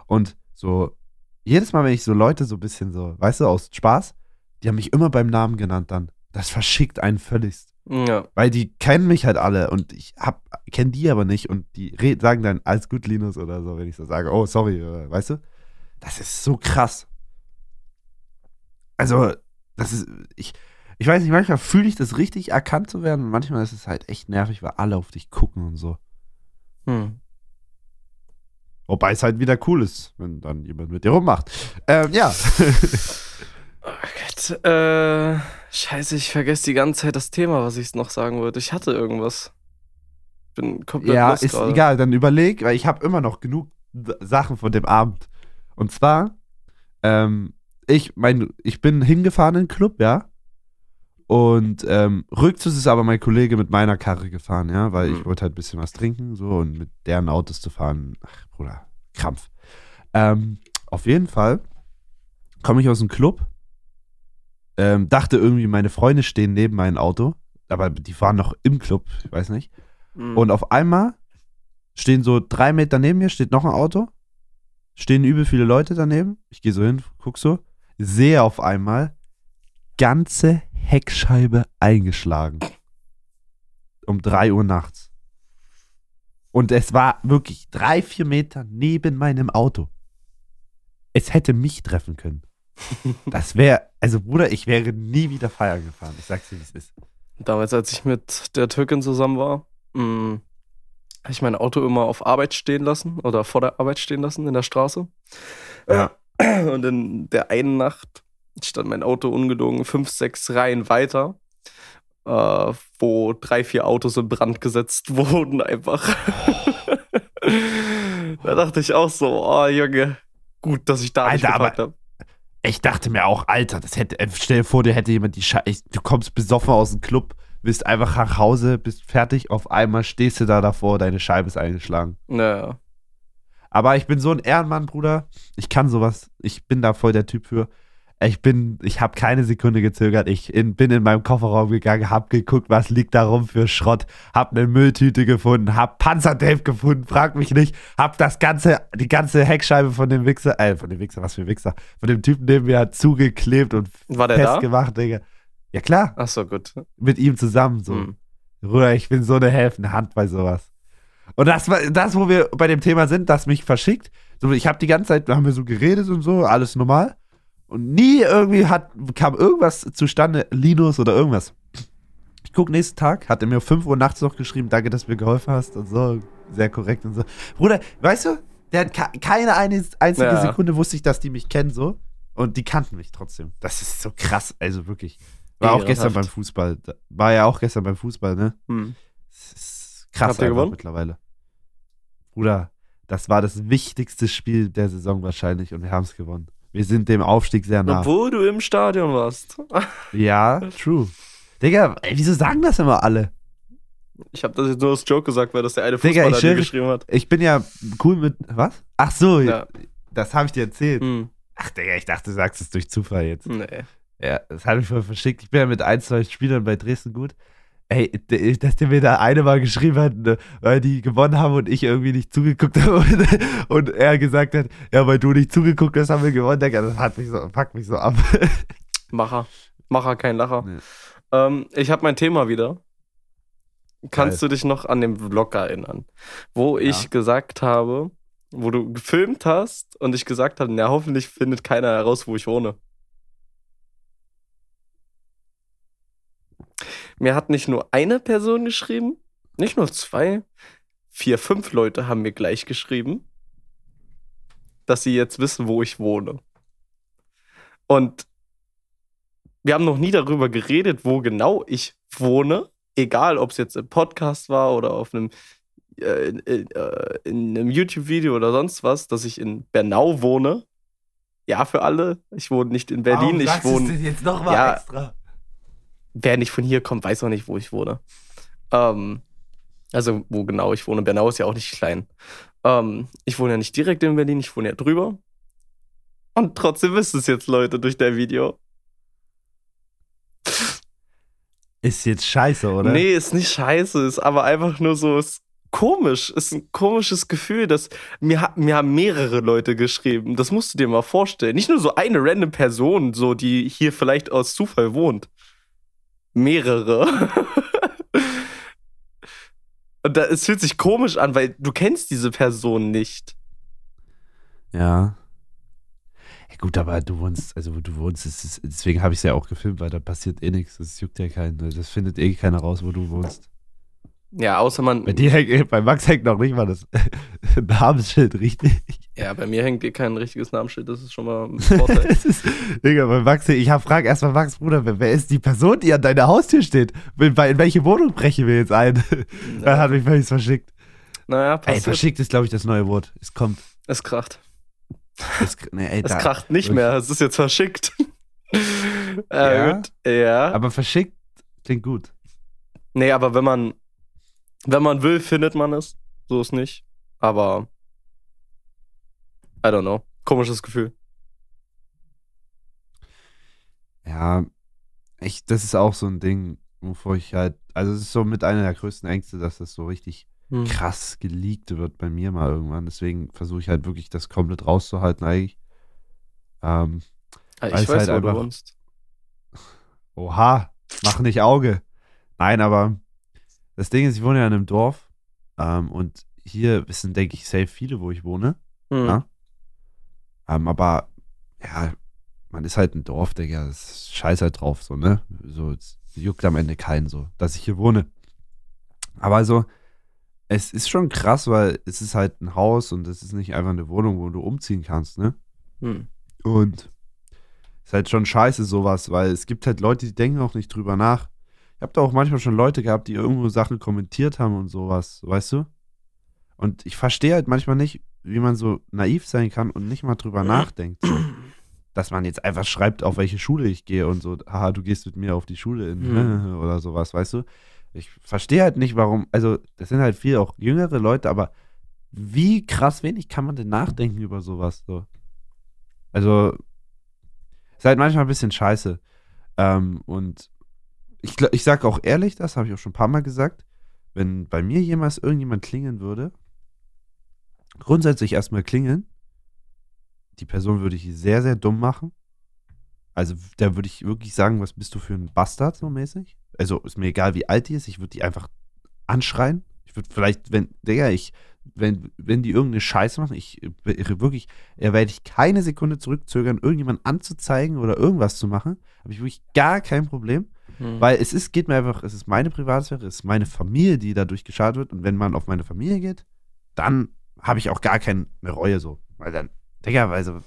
Und so, jedes Mal, wenn ich so Leute so ein bisschen so, weißt du, aus Spaß, die haben mich immer beim Namen genannt dann. Das verschickt einen völligst. Ja. Weil die kennen mich halt alle und ich hab, kenn die aber nicht und die red, sagen dann, alles gut, Linus oder so, wenn ich so sage, oh, sorry, oder, weißt du? Das ist so krass. Also, das ist, ich, ich weiß nicht, manchmal fühle ich das richtig, erkannt zu werden und manchmal ist es halt echt nervig, weil alle auf dich gucken und so. Hm. Wobei es halt wieder cool ist, wenn dann jemand mit dir rummacht. Ähm, ja. Oh Gott. Äh, scheiße, ich vergesse die ganze Zeit das Thema, was ich noch sagen wollte. Ich hatte irgendwas. Bin komplett ja, ist gerade. egal, dann überleg, weil ich habe immer noch genug Sachen von dem Abend. Und zwar, ähm, ich, mein, ich bin hingefahren in den Club, ja. Und ähm, rückzus ist aber mein Kollege mit meiner Karre gefahren, ja, weil ich Mhm. wollte halt ein bisschen was trinken, so und mit deren Autos zu fahren, ach, Bruder, Krampf. Ähm, auf jeden Fall komme ich aus dem Club, ähm, dachte irgendwie, meine Freunde stehen neben meinem Auto, aber die waren noch im Club, ich weiß nicht. Hm. Und auf einmal stehen so drei Meter neben mir, steht noch ein Auto. Stehen übel viele Leute daneben. Ich gehe so hin, guck so, sehe auf einmal ganze Heckscheibe eingeschlagen. Um drei Uhr nachts. Und es war wirklich drei, vier Meter neben meinem Auto. Es hätte mich treffen können. Das wäre, also Bruder, ich wäre nie wieder feiern gefahren. Ich sag's dir, wie es ist. Damals, als ich mit der Türkin zusammen war, mh, habe ich mein Auto immer auf Arbeit stehen lassen oder vor der Arbeit stehen lassen in der Straße. Ja. Und in der einen Nacht stand mein Auto ungelogen fünf, sechs Reihen weiter, äh, wo drei, vier Autos in Brand gesetzt wurden einfach. da dachte ich auch so, oh Junge, gut, dass ich da nicht Alter, aber- geparkt habe. Ich dachte mir auch, Alter, das hätte, äh, stell dir vor, dir hätte jemand die Scheiße, du kommst besoffen aus dem Club, bist einfach nach Hause, bist fertig, auf einmal stehst du da davor, deine Scheibe ist eingeschlagen. Naja. Aber ich bin so ein Ehrenmann, Bruder. Ich kann sowas. Ich bin da voll der Typ für. Ich bin, ich habe keine Sekunde gezögert. Ich in, bin in meinem Kofferraum gegangen, hab geguckt, was liegt da rum für Schrott, hab eine Mülltüte gefunden, hab Panzertape gefunden, frag mich nicht, hab das ganze, die ganze Heckscheibe von dem Wichser, äh, von dem Wichser, was für ein Wichser, von dem Typen neben mir zugeklebt und War der da? festgemacht, Digga. Ja klar, Ach so, gut. mit ihm zusammen so. Hm. Bruder, ich bin so eine helfende Hand bei sowas. Und das, war- das, wo wir bei dem Thema sind, das mich verschickt. So, ich habe die ganze Zeit, da haben wir so geredet und so, alles normal. Und nie irgendwie hat, kam irgendwas zustande, Linus oder irgendwas. Ich gucke nächsten Tag, hat er mir um 5 Uhr nachts noch geschrieben, danke, dass du mir geholfen hast und so, sehr korrekt und so. Bruder, weißt du, der hat keine eine einzige Ja. Sekunde wusste ich, dass die mich kennen so und die kannten mich trotzdem. Das ist so krass, also wirklich. War auch gestern beim. Fußball, war ja auch gestern beim Fußball, ne? Hm. Das ist krass Habt ihr einfach gewonnen? mittlerweile. Bruder, das war das wichtigste Spiel der Saison wahrscheinlich und wir haben es gewonnen. Wir sind dem Aufstieg sehr nah. Obwohl du im Stadion warst. Ja, true. Digga, ey, wieso sagen das immer alle? Ich habe das jetzt nur als Joke gesagt, weil das der eine Digga, ich Fußballer dir geschrieben hat. Ich bin ja cool mit. Was? Ach so, Ja. das habe ich dir erzählt. Hm. Ach, Digga, ich dachte, du sagst es durch Zufall jetzt. Nee. Ja, das hat mich voll verschickt. Ich bin ja mit ein, zwei Spielern bei Dresden gut. Ey, dass der mir da eine mal geschrieben hat, ne, weil die gewonnen haben und ich irgendwie nicht zugeguckt habe und, und er gesagt hat, ja, weil du nicht zugeguckt hast, haben wir gewonnen. Das hat mich so, packt mich so ab. Macher. Macher, kein Lacher. Nee. Ähm, ich habe mein Thema wieder. Kannst Geil. du dich noch an den Vlog erinnern, wo ich Ja. gesagt habe, wo du gefilmt hast und ich gesagt habe, na hoffentlich findet keiner heraus, wo ich wohne. Mir hat nicht nur eine Person geschrieben, nicht nur zwei, vier, fünf Leute haben mir gleich geschrieben, dass sie jetzt wissen, wo ich wohne. Und wir haben noch nie darüber geredet, wo genau ich wohne. Egal, ob es jetzt im Podcast war oder auf einem, äh, in, äh, in einem YouTube-Video oder sonst was, dass ich in Bernau wohne. Ja, für alle. Ich wohne nicht in Berlin. ich wohne. jetzt noch Ja. extra? Wer nicht von hier kommt, weiß auch nicht, wo ich wohne. Ähm, also, wo genau ich wohne. Bernau ist ja auch nicht klein. Ähm, ich wohne ja nicht direkt in Berlin, ich wohne ja drüber. Und trotzdem wissen es jetzt Leute durch der Video. Ist jetzt scheiße, oder? Nee, ist nicht scheiße, ist aber einfach nur so, ist komisch, ist ein komisches Gefühl, dass mir, mir haben mehrere Leute geschrieben. Das musst du dir mal vorstellen. Nicht nur so eine random Person, so die hier vielleicht aus Zufall wohnt. Mehrere. Und da, es fühlt sich komisch an, weil du kennst diese Person nicht. Ja. Ja, gut, aber du wohnst, also wo du wohnst, ist, deswegen habe ich es ja auch gefilmt, weil da passiert eh nichts. Das juckt ja keinen. Das findet eh keiner raus, wo du wohnst. Ja, außer man. Bei dir hängt, bei Max hängt noch nicht mal das Namensschild richtig. Ja, bei mir hängt hier kein richtiges Namensschild, das ist schon mal ein Vorteil. ist, Digga, bei Max, ich hab, frag erstmal Max, Bruder, wer, wer ist die Person, die an deiner Haustür steht? In, in welche Wohnung brechen wir jetzt ein? Dann hat mich völlig verschickt. naja, Ey, passiert. verschickt ist, glaube ich, das neue Wort. Es kommt. es kracht. Es, nee, ey, Es da, kracht nicht wirklich. mehr, es ist jetzt verschickt. Ja? äh, gut. Ja. Aber verschickt klingt gut. nee, aber wenn man, wenn man will, findet man es. So ist nicht. Aber I don't know. Komisches Gefühl. Ja, ich, das ist auch so ein Ding, wovor ich halt, also es ist so mit einer der größten Ängste, dass das so richtig Hm. krass geleakt wird bei mir mal irgendwann. Deswegen versuche ich halt wirklich das komplett rauszuhalten eigentlich. Ähm, Ah, Ich weiß, halt wo du einfach- wohnst. oha, mach nicht Auge. Nein, aber das Ding ist, ich wohne ja in einem Dorf ähm, und hier wissen, denke ich, safe viele, wo ich wohne. Hm. Ja. Ähm, aber ja, man ist halt ein Dorf, Digga. Das ist scheiß halt drauf, so, ne? So, es juckt am Ende keinen so, dass ich hier wohne. Aber also, es ist schon krass, weil es ist halt ein Haus und es ist nicht einfach eine Wohnung, wo du umziehen kannst, ne? Hm. Und ist halt schon scheiße sowas, weil es gibt halt Leute, die denken auch nicht drüber nach. Ich habe da auch manchmal schon Leute gehabt, die irgendwo Sachen kommentiert haben und sowas, weißt du? Und ich verstehe halt manchmal nicht, wie man so naiv sein kann und nicht mal drüber nachdenkt. So. Dass man jetzt einfach schreibt, auf welche Schule ich gehe und so, haha, du gehst mit mir auf die Schule in, Hm. oder sowas, weißt du? Ich verstehe halt nicht, warum, also das sind halt viel auch jüngere Leute, aber wie krass wenig kann man denn nachdenken über sowas so? Also, ist halt manchmal ein bisschen scheiße. Ähm, und ich, ich sag auch ehrlich, das habe ich auch schon ein paar Mal gesagt, wenn bei mir jemals irgendjemand klingeln würde, grundsätzlich erstmal klingeln, die Person würde ich sehr, sehr dumm machen. Also, da würde ich wirklich sagen, was bist du für ein Bastard, so mäßig? Also, ist mir egal, wie alt die ist, ich würde die einfach anschreien. Ich würde vielleicht, wenn, Digga, ich wenn, wenn die irgendeine Scheiße machen, ich äh, wirklich, ja, werde ich keine Sekunde zurückzögern, irgendjemanden anzuzeigen oder irgendwas zu machen. Habe ich wirklich gar kein Problem. Hm. Weil es ist, geht mir einfach, es ist meine Privatsphäre, es ist meine Familie, die dadurch geschadet wird. Und wenn man auf meine Familie geht, dann habe ich auch gar keine Reue so. Weil dann, Digga, also,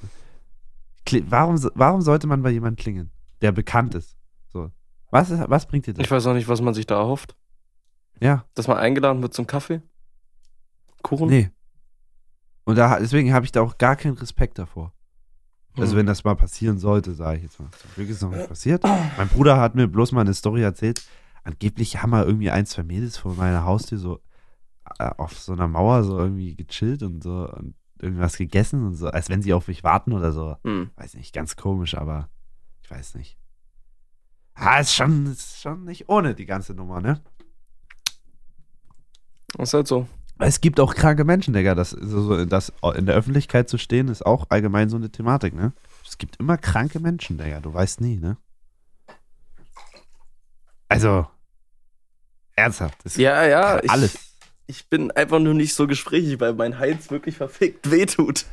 kli- warum, warum sollte man bei jemandem klingen, der bekannt ist? So. Was, ist, was bringt dir das? Ich weiß auch nicht, was man sich da erhofft. Ja, Dass man eingeladen wird zum Kaffee? Kuchen? nee. Und da, deswegen habe ich da auch gar keinen Respekt davor. Also Hm. wenn das mal passieren sollte, sage ich jetzt mal. Zum Glück ist noch nicht passiert. Mein Bruder hat mir bloß mal eine Story erzählt. Angeblich haben wir irgendwie ein, zwei Mädels vor meiner Haustür so äh, auf so einer Mauer so irgendwie gechillt und so und irgendwas gegessen und so, als wenn sie auf mich warten oder so. Hm. Weiß nicht, ganz komisch, aber ich weiß nicht. Ah, ist schon, ist schon nicht ohne die ganze Nummer, ne? Ist halt so. Es gibt auch kranke Menschen, Digga. Das, so, das in der Öffentlichkeit zu stehen, ist auch allgemein so eine Thematik, ne? Es gibt immer kranke Menschen, Digga. Du weißt nie, ne? Also, ernsthaft. Es Ja, ja. Ich, alles. ich bin einfach nur nicht so gesprächig, weil mein Hals wirklich verfickt wehtut.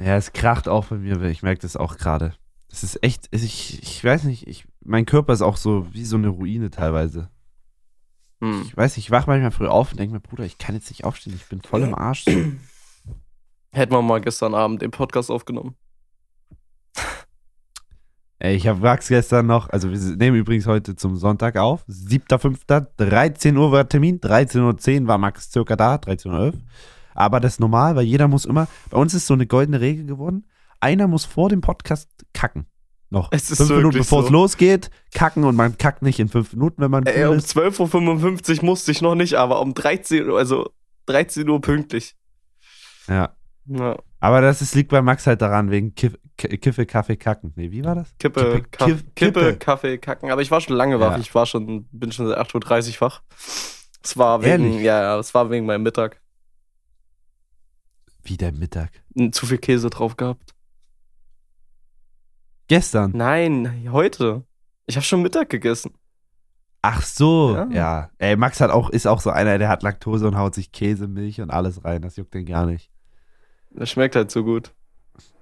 Ja, es kracht auch bei mir. Ich merke das auch gerade. Es ist echt, ich, ich weiß nicht, ich, mein Körper ist auch so wie so eine Ruine teilweise. Hm. Ich weiß ich wach manchmal früh auf und denke mir, Bruder, ich kann jetzt nicht aufstehen, ich bin voll im Arsch. Hätten wir mal gestern Abend den Podcast aufgenommen. Ey, ich habe Wachs gestern noch, also wir nehmen übrigens heute zum Sonntag auf, 7.5., 13 Uhr war Termin, 13.10 Uhr war Max circa da, 13.11 Uhr. Aber das ist normal, weil jeder muss immer, bei uns ist so eine goldene Regel geworden, einer muss vor dem Podcast kacken. Noch. Es ist fünf Minuten bevor es so. losgeht, kacken und man kackt nicht in fünf Minuten, wenn man Ey, cool um ist. 12.55 Uhr musste ich noch nicht, aber um 13 Uhr, also 13 Uhr pünktlich. Ja. Ja. Aber das ist, liegt bei Max halt daran, wegen Kiff, Kiffe, Kaffee, Kacken. Nee, wie war das? Kippe, Kippe, Kaff- Kippe, Kippe. Kaffee, Kacken. Aber ich war schon lange wach. Ja. Ich war schon, bin schon seit 8.30 Uhr wach. Es war wegen, Ehrlich? ja, es war wegen meinem Mittag. Wie der Mittag. Zu viel Käse drauf gehabt. Gestern. Nein, heute. Ich habe schon Mittag gegessen. Ach so, Ja. ja. Ey, Max hat auch, ist auch so einer, der hat Laktose und haut sich Käse, Milch und alles rein. Das juckt den gar nicht. Das schmeckt halt so gut.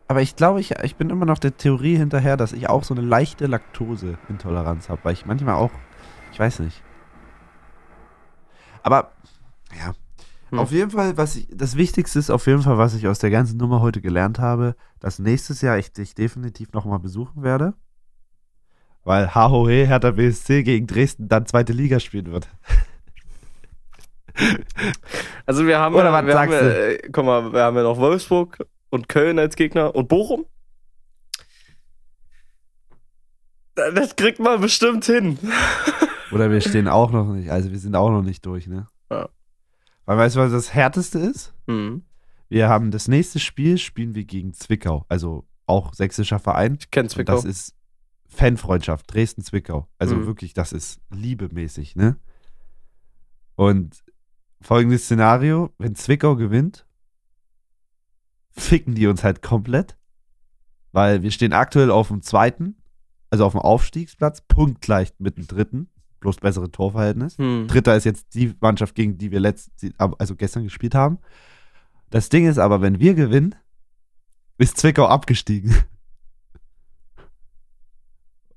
Aber ich glaube, ich, ich bin immer noch der Theorie hinterher, dass ich auch so eine leichte Laktoseintoleranz habe, weil ich manchmal auch, ich weiß nicht. Aber, ja. Hm. Auf jeden Fall, was ich, das Wichtigste ist auf jeden Fall, was ich aus der ganzen Nummer heute gelernt habe, dass nächstes Jahr ich dich definitiv nochmal besuchen werde. Weil HOE Hertha BSC gegen Dresden dann zweite Liga spielen wird. Also wir haben, Oder was wir haben sagst ja, du? äh, guck mal, wir haben ja noch Wolfsburg und Köln als Gegner und Bochum. Das kriegt man bestimmt hin. Oder wir stehen auch noch nicht, also wir sind auch noch nicht durch, ne? Weil weißt du, was das Härteste ist? Hm. Wir haben das nächste Spiel, spielen wir gegen Zwickau, also auch sächsischer Verein. Ich kenne Und Zwickau. das ist Fanfreundschaft, Dresden-Zwickau. Also Mhm. wirklich, das ist liebemäßig, ne? Und folgendes Szenario, wenn Zwickau gewinnt, ficken die uns halt komplett, weil wir stehen aktuell auf dem zweiten, also auf dem Aufstiegsplatz, punktgleich mit dem dritten, bloß bessere Torverhältnis. Hm. Dritter ist jetzt die Mannschaft, gegen die wir letzt, also gestern gespielt haben. Das Ding ist aber, wenn wir gewinnen, ist Zwickau abgestiegen.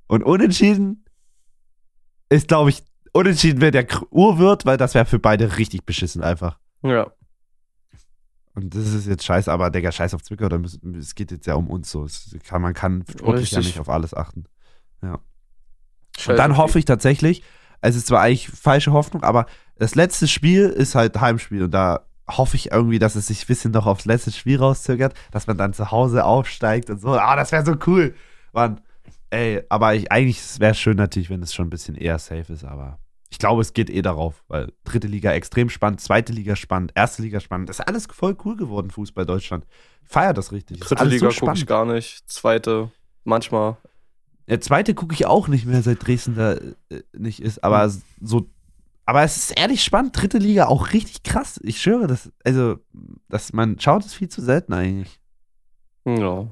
Und unentschieden ist, glaube ich, unentschieden wäre der K- Urwirt, weil das wäre für beide richtig beschissen einfach. Ja. Und das ist jetzt scheiße, aber Digga, scheiß auf Zwickau, müssen, es geht jetzt ja um uns so. Es kann, man kann sportlich ja nicht auf alles achten. Und Scheiß dann hoffe ich tatsächlich, es ist zwar eigentlich falsche Hoffnung, aber das letzte Spiel ist halt Heimspiel und da hoffe ich irgendwie, dass es sich ein bisschen noch aufs letzte Spiel rauszögert, dass man dann zu Hause aufsteigt und so. Ah, das wäre so cool. Mann, ey, aber ich, eigentlich wäre es schön natürlich, wenn es schon ein bisschen eher safe ist, aber ich glaube, es geht eh darauf, weil dritte Liga extrem spannend, zweite Liga spannend, erste Liga spannend. Das ist alles voll cool geworden, Fußball Deutschland. Ich feier das richtig. Dritte Liga so gucke ich spannend. gar nicht. Zweite, manchmal. Der zweite gucke ich auch nicht mehr, seit Dresden da äh, nicht ist. Aber so, aber es ist ehrlich spannend. Dritte Liga auch richtig krass. Ich schwöre, das, also, dass man schaut es viel zu selten eigentlich. Ja.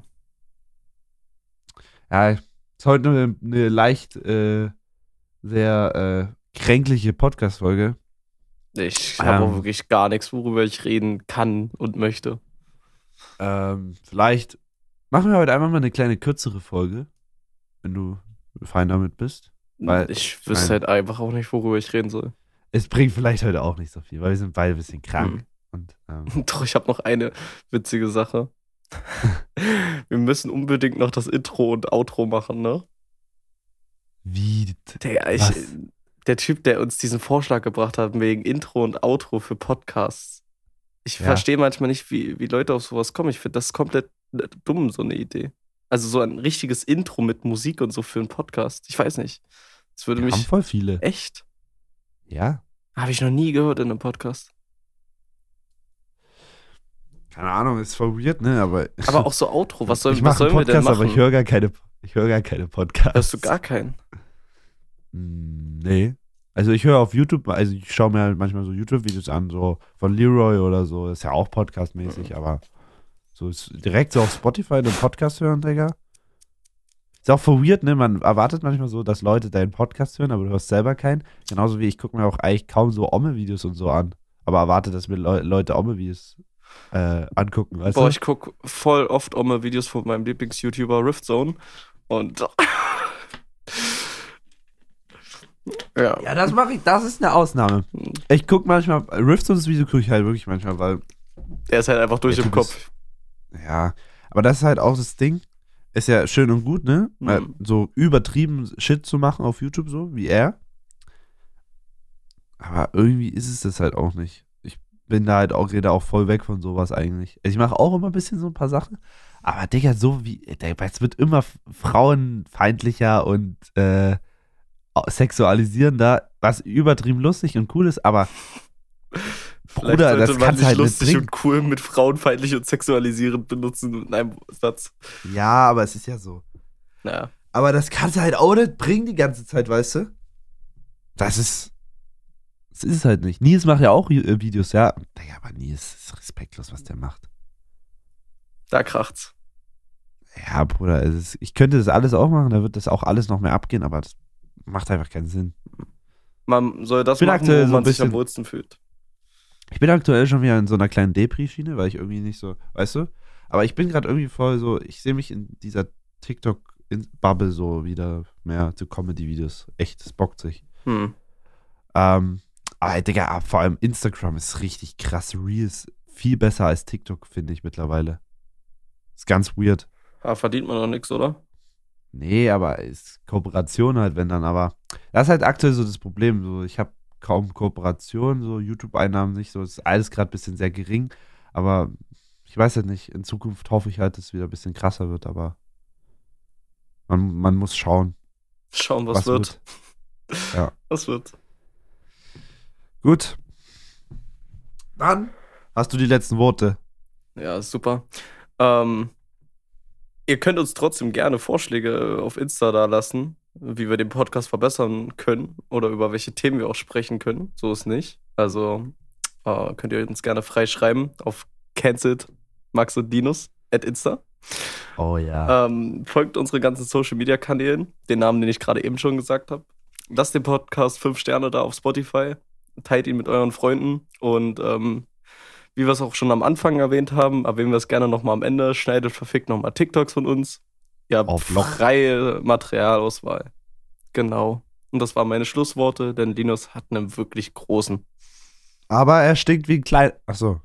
Ja, ist heute eine, eine leicht äh, sehr äh, kränkliche Podcast-Folge. Ich habe Ähm. auch wirklich gar nichts, worüber ich reden kann und möchte. Ähm, vielleicht machen wir heute einfach mal eine kleine kürzere Folge, wenn du fein damit bist. Weil- ich wüsste halt einfach auch nicht, worüber ich reden soll. Es bringt vielleicht heute auch nicht so viel, weil wir sind beide ein bisschen krank. Hm. Und ähm, Doch, ich habe noch eine witzige Sache. Wir müssen unbedingt noch das Intro und Outro machen, ne? wie? Der, ich, der Typ, der uns diesen Vorschlag gebracht hat, wegen Intro und Outro für Podcasts. Ich Ja. verstehe manchmal nicht, wie, wie Leute auf sowas kommen. Ich finde das komplett dumm, so eine Idee. Also so ein richtiges Intro mit Musik und so für einen Podcast. Ich weiß nicht. Das würde Wir haben mich voll viele. echt. Ja. Habe ich noch nie gehört in einem Podcast. Keine Ahnung, ist voll weird, ne? Aber, Aber auch so Outro. Was, soll, ich was sollen wir denn Podcast, machen? aber ich höre gar keine, ich höre gar keine Podcasts. Hörst du gar keinen? Mm, Nee. Also ich höre auf YouTube, also ich schaue mir halt manchmal so YouTube-Videos an, so von Leroy oder so. Ist ja auch Podcast-mäßig, aber so direkt so auf Spotify einen Podcast hören, Digga. Ist auch voll weird, ne? Man erwartet manchmal so, dass Leute deinen Podcast hören, aber du hörst selber keinen. Genauso wie ich gucke mir auch eigentlich kaum so Omme-Videos und so an. Aber erwarte, dass mir Leu Leute Omme-Videos äh, angucken, weißt Boah, du? ich gucke voll oft auch mal Videos von meinem Lieblings-YouTuber Riftzone. Und. ja. Ja, das mache ich, das ist eine Ausnahme. Ich gucke manchmal, Riftzones Video gucke ich halt wirklich manchmal, weil Der ist halt einfach durch im Kopf. Ja, aber das ist halt auch das Ding. Ist ja schön und gut, ne? Mhm. So übertrieben Shit zu machen auf YouTube, so wie er. Aber irgendwie ist es das halt auch nicht. Ich bin da halt auch, rede auch voll weg von sowas eigentlich. Also ich mache auch immer ein bisschen so ein paar Sachen. Aber Digga, so wie, es wird immer frauenfeindlicher und äh, sexualisierender, was übertrieben lustig und cool ist, aber Vielleicht Bruder, das man nicht halt nicht lustig bringen. und cool mit frauenfeindlich und sexualisierend benutzen in einem Satz. Ja, aber es ist ja so. Naja. Aber das kannst du halt auch nicht bringen die ganze Zeit, weißt du? Das ist. Das ist es halt nicht. Nils macht ja auch äh, Videos, ja. Digga, aber Nils ist respektlos, was der macht. Da kracht's. Ja, Bruder, ist, ich könnte das alles auch machen, da wird das auch alles noch mehr abgehen, aber das macht einfach keinen Sinn. Man soll das bin machen, wo so man sich am wohlsten fühlt. Ich bin aktuell schon wieder in so einer kleinen Depri-Schiene, weil ich irgendwie nicht so, weißt du? Aber ich bin gerade irgendwie voll so, ich sehe mich in dieser TikTok-Bubble so wieder mehr zu Comedy-Videos. Echt, das bockt sich. Hm. Ähm, aber Digga, vor allem Instagram ist richtig krass. Reels viel besser als TikTok, finde ich mittlerweile. Ist ganz weird. Da verdient man doch nichts, oder? Nee, aber ist Kooperation halt, wenn dann, aber das ist halt aktuell so das Problem. So, ich habe kaum Kooperation, so YouTube-Einnahmen nicht, so ist alles gerade ein bisschen sehr gering. Aber ich weiß halt nicht, in Zukunft hoffe ich halt, dass es wieder ein bisschen krasser wird, aber man, man muss schauen, Schauen, was, was, wird. wird. Ja. Was wird. Gut. Dann hast du die letzten Worte. Ja, super. Ähm, ihr könnt uns trotzdem gerne Vorschläge auf Insta da lassen, wie wir den Podcast verbessern können oder über welche Themen wir auch sprechen können. So ist nicht. Also äh, könnt ihr uns gerne freischreiben auf cancelled Max und Dinos at Insta. Oh ja. Ähm, folgt unsere ganzen Social Media Kanälen, den Namen, den ich gerade eben schon gesagt habe. Lasst dem Podcast fünf Sterne da auf Spotify, teilt ihn mit euren Freunden und ähm, wie wir es auch schon am Anfang erwähnt haben, erwähnen wir es gerne nochmal am Ende. Schneidet verfickt nochmal TikToks von uns. Habt Auf freie Materialauswahl. Genau. Und das waren meine Schlussworte, denn Linus hat einen wirklich großen. Aber er stinkt wie ein klein. Achso.